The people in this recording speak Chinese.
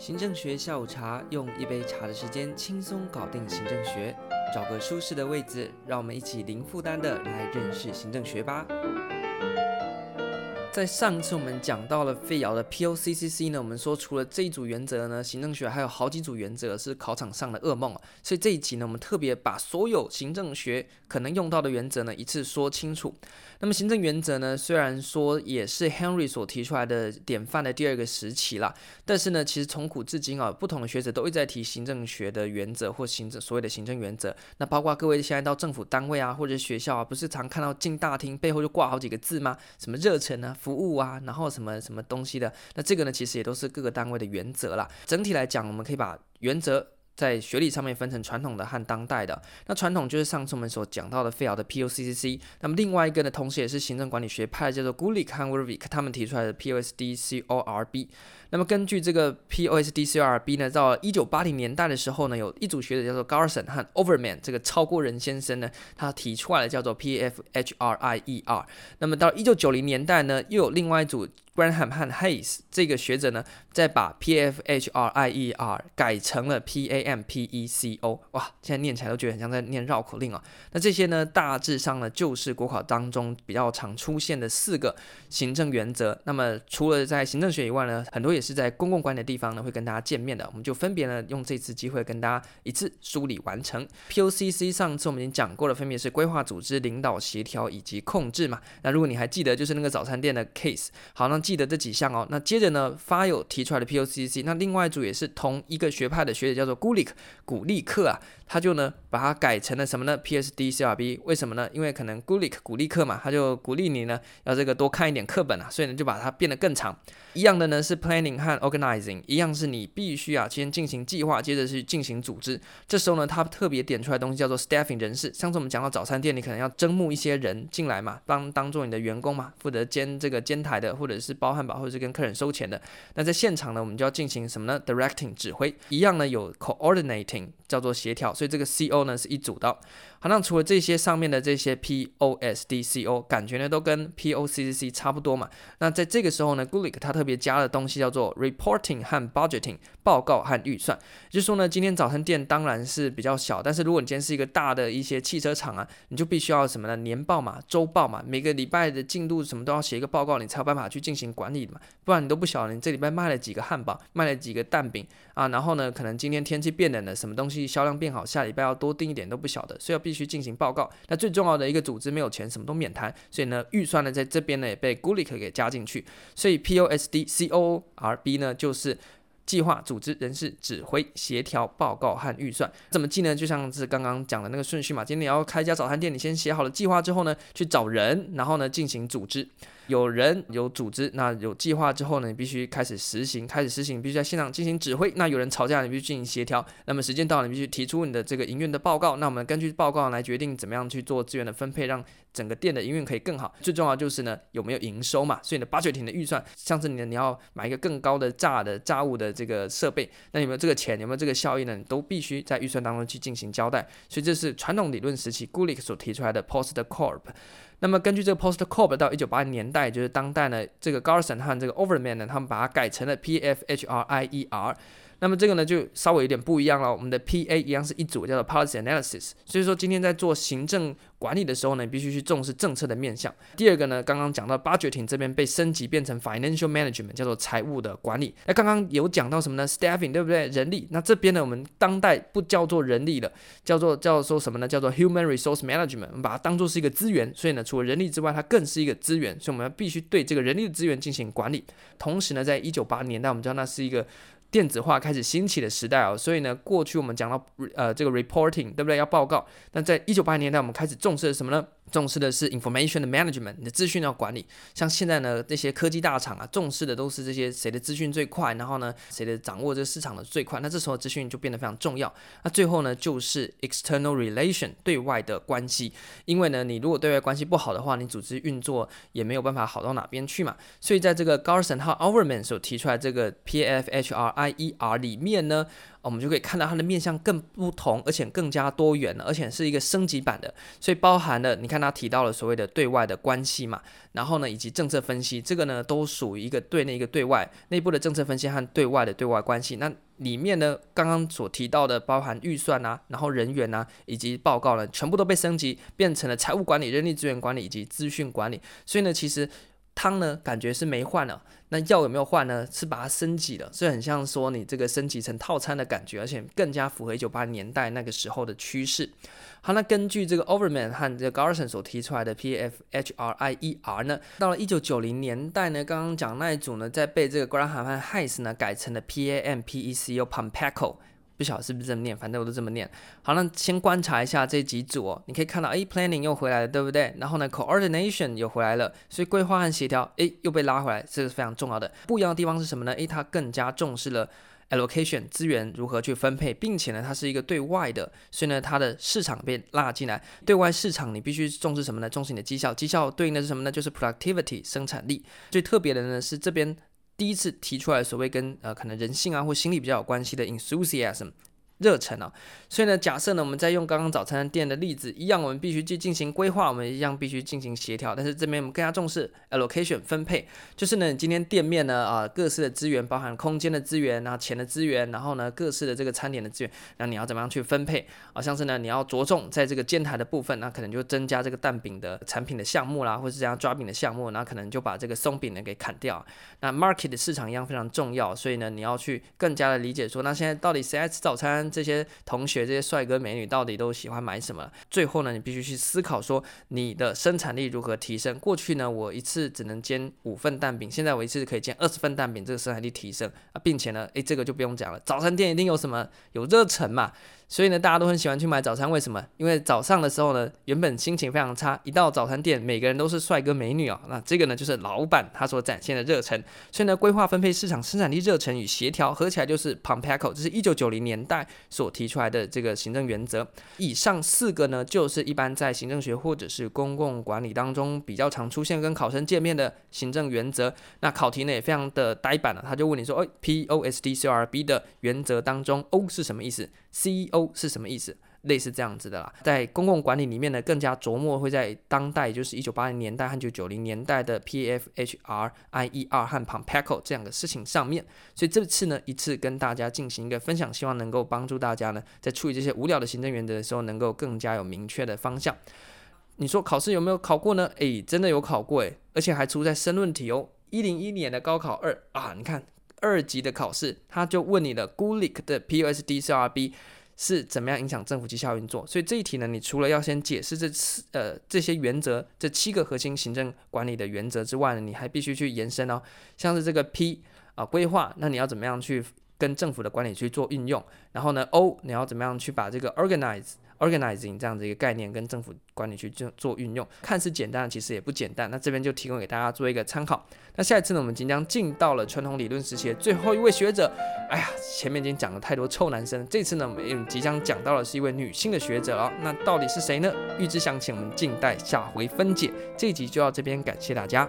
行政学下午茶，用一杯茶的时间轻松搞定行政学。找个舒适的位置，让我们一起零负担的来认识行政学吧。在上次我们讲到了费尧的 POCCC 呢，我们说除了这一组原则呢，行政学还有好几组原则是考场上的噩梦。所以这一集呢，我们特别把所有行政学可能用到的原则呢一次说清楚。那么行政原则呢，虽然说也是 Henry 所提出来的典范的第二个时期啦，但是呢，其实从古至今啊，不同的学者都一直在提行政学的原则或行政所谓的行政原则。那包括各位现在到政府单位啊，或者学校啊，不是常看到进大厅背后就挂好几个字吗？什么热忱啊？服务啊，然后什么什么东西的，那这个呢，其实也都是各个单位的原则啦。整体来讲，我们可以把原则在学历上面分成传统的和当代的。那传统就是上次我们所讲到的费尔的 POCCC。那么另外一个呢，同时也是行政管理学派，叫做 Gulick 和 Wervik 他们提出来的 POSDCORB。那么根据这个 P O S D C R B 呢，到一九八零年代的时候呢，有一组学者叫做 Garson 和 Overman，这个超过人先生呢，他提出来的叫做 PFHRIER。那么到一九九零年代呢，又有另外一组 Graham 和 Hayes 这个学者呢，再把 PFHRIER 改成了 PAMPECO。哇，现在念起来都觉得很像在念绕口令啊。那这些呢，大致上呢，就是国考当中比较常出现的四个行政原则。那么除了在行政学以外呢，很多也也是在公共管理的地方呢，会跟大家见面的。我们就分别呢，用这次机会跟大家一次梳理完成。POCC 上次我们已经讲过了，分别是规划、组织、领导、协调以及控制嘛。那如果你还记得，就是那个早餐店的 case。好，那记得这几项哦。那接着呢，Fayol 提出来的 POCC，那另外一组也是同一个学派的学者叫做 Gulick 古利克啊，他就呢把它改成了什么呢？PSD-CRB。为什么呢？因为可能 Gulick 鼓励课嘛，他就鼓励你呢要这个多看一点课本啊，所以呢就把它变得更长。一样的呢是 Planning。和 organizing 一样，是你必须啊先进行计划，接着去进行组织。这时候呢，他特别点出来的东西叫做 staffing 人事。上次我们讲到早餐店，你可能要征募一些人进来嘛，帮当做你的员工嘛，负责兼这个兼台的，或者是包汉堡，或者是跟客人收钱的。那在现场呢，我们就要进行什么呢？directing 指挥，一样呢有 coordinating 叫做协调，所以这个 CO 呢是一组的。好，那除了这些上面的这些 P O S D C O，感觉呢都跟 P O C C C 差不多嘛。那在这个时候呢，Gulick 他特别加的东西叫做 reporting 和 budgeting 报告和预算。就是说呢，今天早餐店当然是比较小，但是如果你今天是一个大的一些汽车厂啊，你就必须要什么呢？年报嘛，周报嘛，每个礼拜的进度什么都要写一个报告，你才有办法去进行管理嘛。不然你都不晓得你这礼拜卖了几个汉堡，卖了几个蛋饼啊，然后呢，可能今天天气变冷了，什么东西销量变好，下礼拜要多订一点都不晓得，所以要必须进行报告。那最重要的一个组织没有钱，什么都免谈。所以呢，预算呢在这边呢也被 Gulick 给加进去。所以 POSDCORB 呢就是计划、组织、人事、指挥、协调、报告和预算。怎么记呢？就像是刚刚讲的那个顺序嘛。今天你要开一家早餐店，你先写好了计划之后呢，去找人，然后呢进行组织。有人有组织，那有计划之后呢，你必须开始实行，开始实行，必须在现场进行指挥。那有人吵架，你必须进行协调。那么时间到了，你必须提出你的这个营运的报告。那我们根据报告来决定怎么样去做资源的分配，让整个店的营运可以更好。最重要就是呢，有没有营收嘛？所以呢，budgeting 的预算，像是你你要买一个更高的炸的炸物的这个设备，那有没有这个钱？有没有这个效益呢？你都必须在预算当中去进行交代。所以这是传统理论时期 Gulick 所提出来的 Post Corp。那么根据这个 Post Corp 到一九八零年代，就是当代呢，这个 Garson 和这个 Overman 呢，他们把它改成了 PFHRIER。那么这个呢就稍微有点不一样了。我们的 PA 一样是一组，叫做 Policy Analysis。所以说今天在做行政管理的时候呢，必须去重视政策的面向。第二个呢，刚刚讲到 Budgeting 这边被升级变成 Financial Management，叫做财务的管理。那刚刚有讲到什么呢？Staffing 对不对？人力。那这边呢，我们当代不叫做人力了，叫做叫做什么呢？叫做 Human Resource Management。我们把它当做是一个资源。所以呢，除了人力之外，它更是一个资源。所以我们要必须对这个人力的资源进行管理。同时呢，在一九八零年代，我们知道那是一个。电子化开始兴起的时代哦，所以呢，过去我们讲到呃这个 reporting 对不对？要报告。那在一九八零年代，我们开始重视什么呢？重视的是 information 的 management，你的资讯要管理。像现在呢，这些科技大厂啊，重视的都是这些谁的资讯最快，然后呢，谁的掌握这个市场的最快。那这时候资讯就变得非常重要。那最后呢，就是 external relation 对外的关系。因为呢，你如果对外关系不好的话，你组织运作也没有办法好到哪边去嘛。所以在这个 Garson 和 Overman 所提出来这个 PFHRIER 里面呢。我们就可以看到它的面向更不同，而且更加多元了，而且是一个升级版的。所以包含了你看它提到了所谓的对外的关系嘛，然后呢以及政策分析，这个呢都属于一个对内一个对外内部的政策分析和对外的对外关系。那里面呢，刚刚所提到的包含预算啊，然后人员啊，以及报告呢，全部都被升级，变成了财务管理、人力资源管理以及资讯管理。所以呢，其实汤呢，感觉是没换了。那药有没有换呢？是把它升级了，所以很像说你这个升级成套餐的感觉，而且更加符合一九八零年代那个时候的趋势。好，那根据这个 Overman 和这个 Garson 所提出来的 PFHRIER 呢，到了一九九零年代呢，刚刚讲那一组呢，在被这个 Graham 和 Heiss 呢改成了 PAMPECO Pampco。不晓得是不是这么念，反正我都这么念。好，那先观察一下这几组哦，你可以看到，哎，planning 又回来了，对不对？然后呢，coordination 又回来了，所以规划和协调，哎，又被拉回来，这是非常重要的。不一样的地方是什么呢？哎，它更加重视了 allocation 资源如何去分配，并且呢，它是一个对外的，所以呢，它的市场被拉进来。对外市场你必须重视什么呢？重视你的绩效，绩效对应的是什么呢？就是 productivity 生产力。最特别的呢是这边。第一次提出来所谓跟呃可能人性啊或心理比较有关系的 enthusiasm。热忱啊，所以呢，假设呢，我们在用刚刚早餐店的例子一样，我们必须去进行规划，我们一样必须进行协调。但是这边我们更加重视 allocation 分配，就是呢，你今天店面呢啊各式的资源，包含空间的资源啊、钱的资源，然后呢各式的这个餐点的资源，那你要怎么样去分配啊？像是呢，你要着重在这个煎台的部分，那可能就增加这个蛋饼的产品的项目啦，或是这样抓饼的项目，那可能就把这个松饼呢给砍掉。那 market 的市场一样非常重要，所以呢，你要去更加的理解说，那现在到底谁爱吃早餐？这些同学，这些帅哥美女到底都喜欢买什么？最后呢，你必须去思考说你的生产力如何提升。过去呢，我一次只能煎五份蛋饼，现在我一次可以煎二十份蛋饼，这个生产力提升啊，并且呢，诶，这个就不用讲了，早餐店一定有什么有热忱嘛。所以呢，大家都很喜欢去买早餐，为什么？因为早上的时候呢，原本心情非常差，一到早餐店，每个人都是帅哥美女啊、那这个呢，就是老板他所展现的热忱。所以呢，规划分配市场生产力热忱与协调合起来就是 PAMPECO，这是一九九零年代所提出来的这个行政原则。以上四个呢，就是一般在行政学或者是公共管理当中比较常出现跟考生见面的行政原则。那考题呢也非常的呆板了，他就问你说，哎，P O S D C R B 的原则当中，O 是什么意思？CEO 是什么意思？类似这样子的啦，在公共管理里面呢，更加琢磨会在当代，就是一九八零年代和九九零年代的 PFHRIER 和 pompeco 这样的事情上面。所以这次呢，一次跟大家进行一个分享，希望能够帮助大家呢，在处理这些无聊的行政原则的时候，能够更加有明确的方向。你说考试有没有考过呢？诶，真的有考过诶，而且还出在申论题哦。一零一年的高考二啊，你看二级的考试，他就问你了 Gulick 的 POSDCRB。是怎么样影响政府绩效运作？所以这一题呢，你除了要先解释这次呃这些原则，这七个核心行政管理的原则之外呢，你还必须去延伸哦，像是这个 P 啊规划，那你要怎么样去跟政府的管理去做运用？然后呢 O 你要怎么样去把这个 organize organizing 这样的一个概念跟政府管理去做做运用，看似简单，其实也不简单。那这边就提供给大家做一个参考。那下一次呢，我们即将进到了传统理论时期的最后一位学者。哎呀，前面已经讲了太多臭男生，这次呢，我们即将讲到的是一位女性的学者哦。那到底是谁呢？预知详情，我们静待下回分解。这一集就到这边，感谢大家。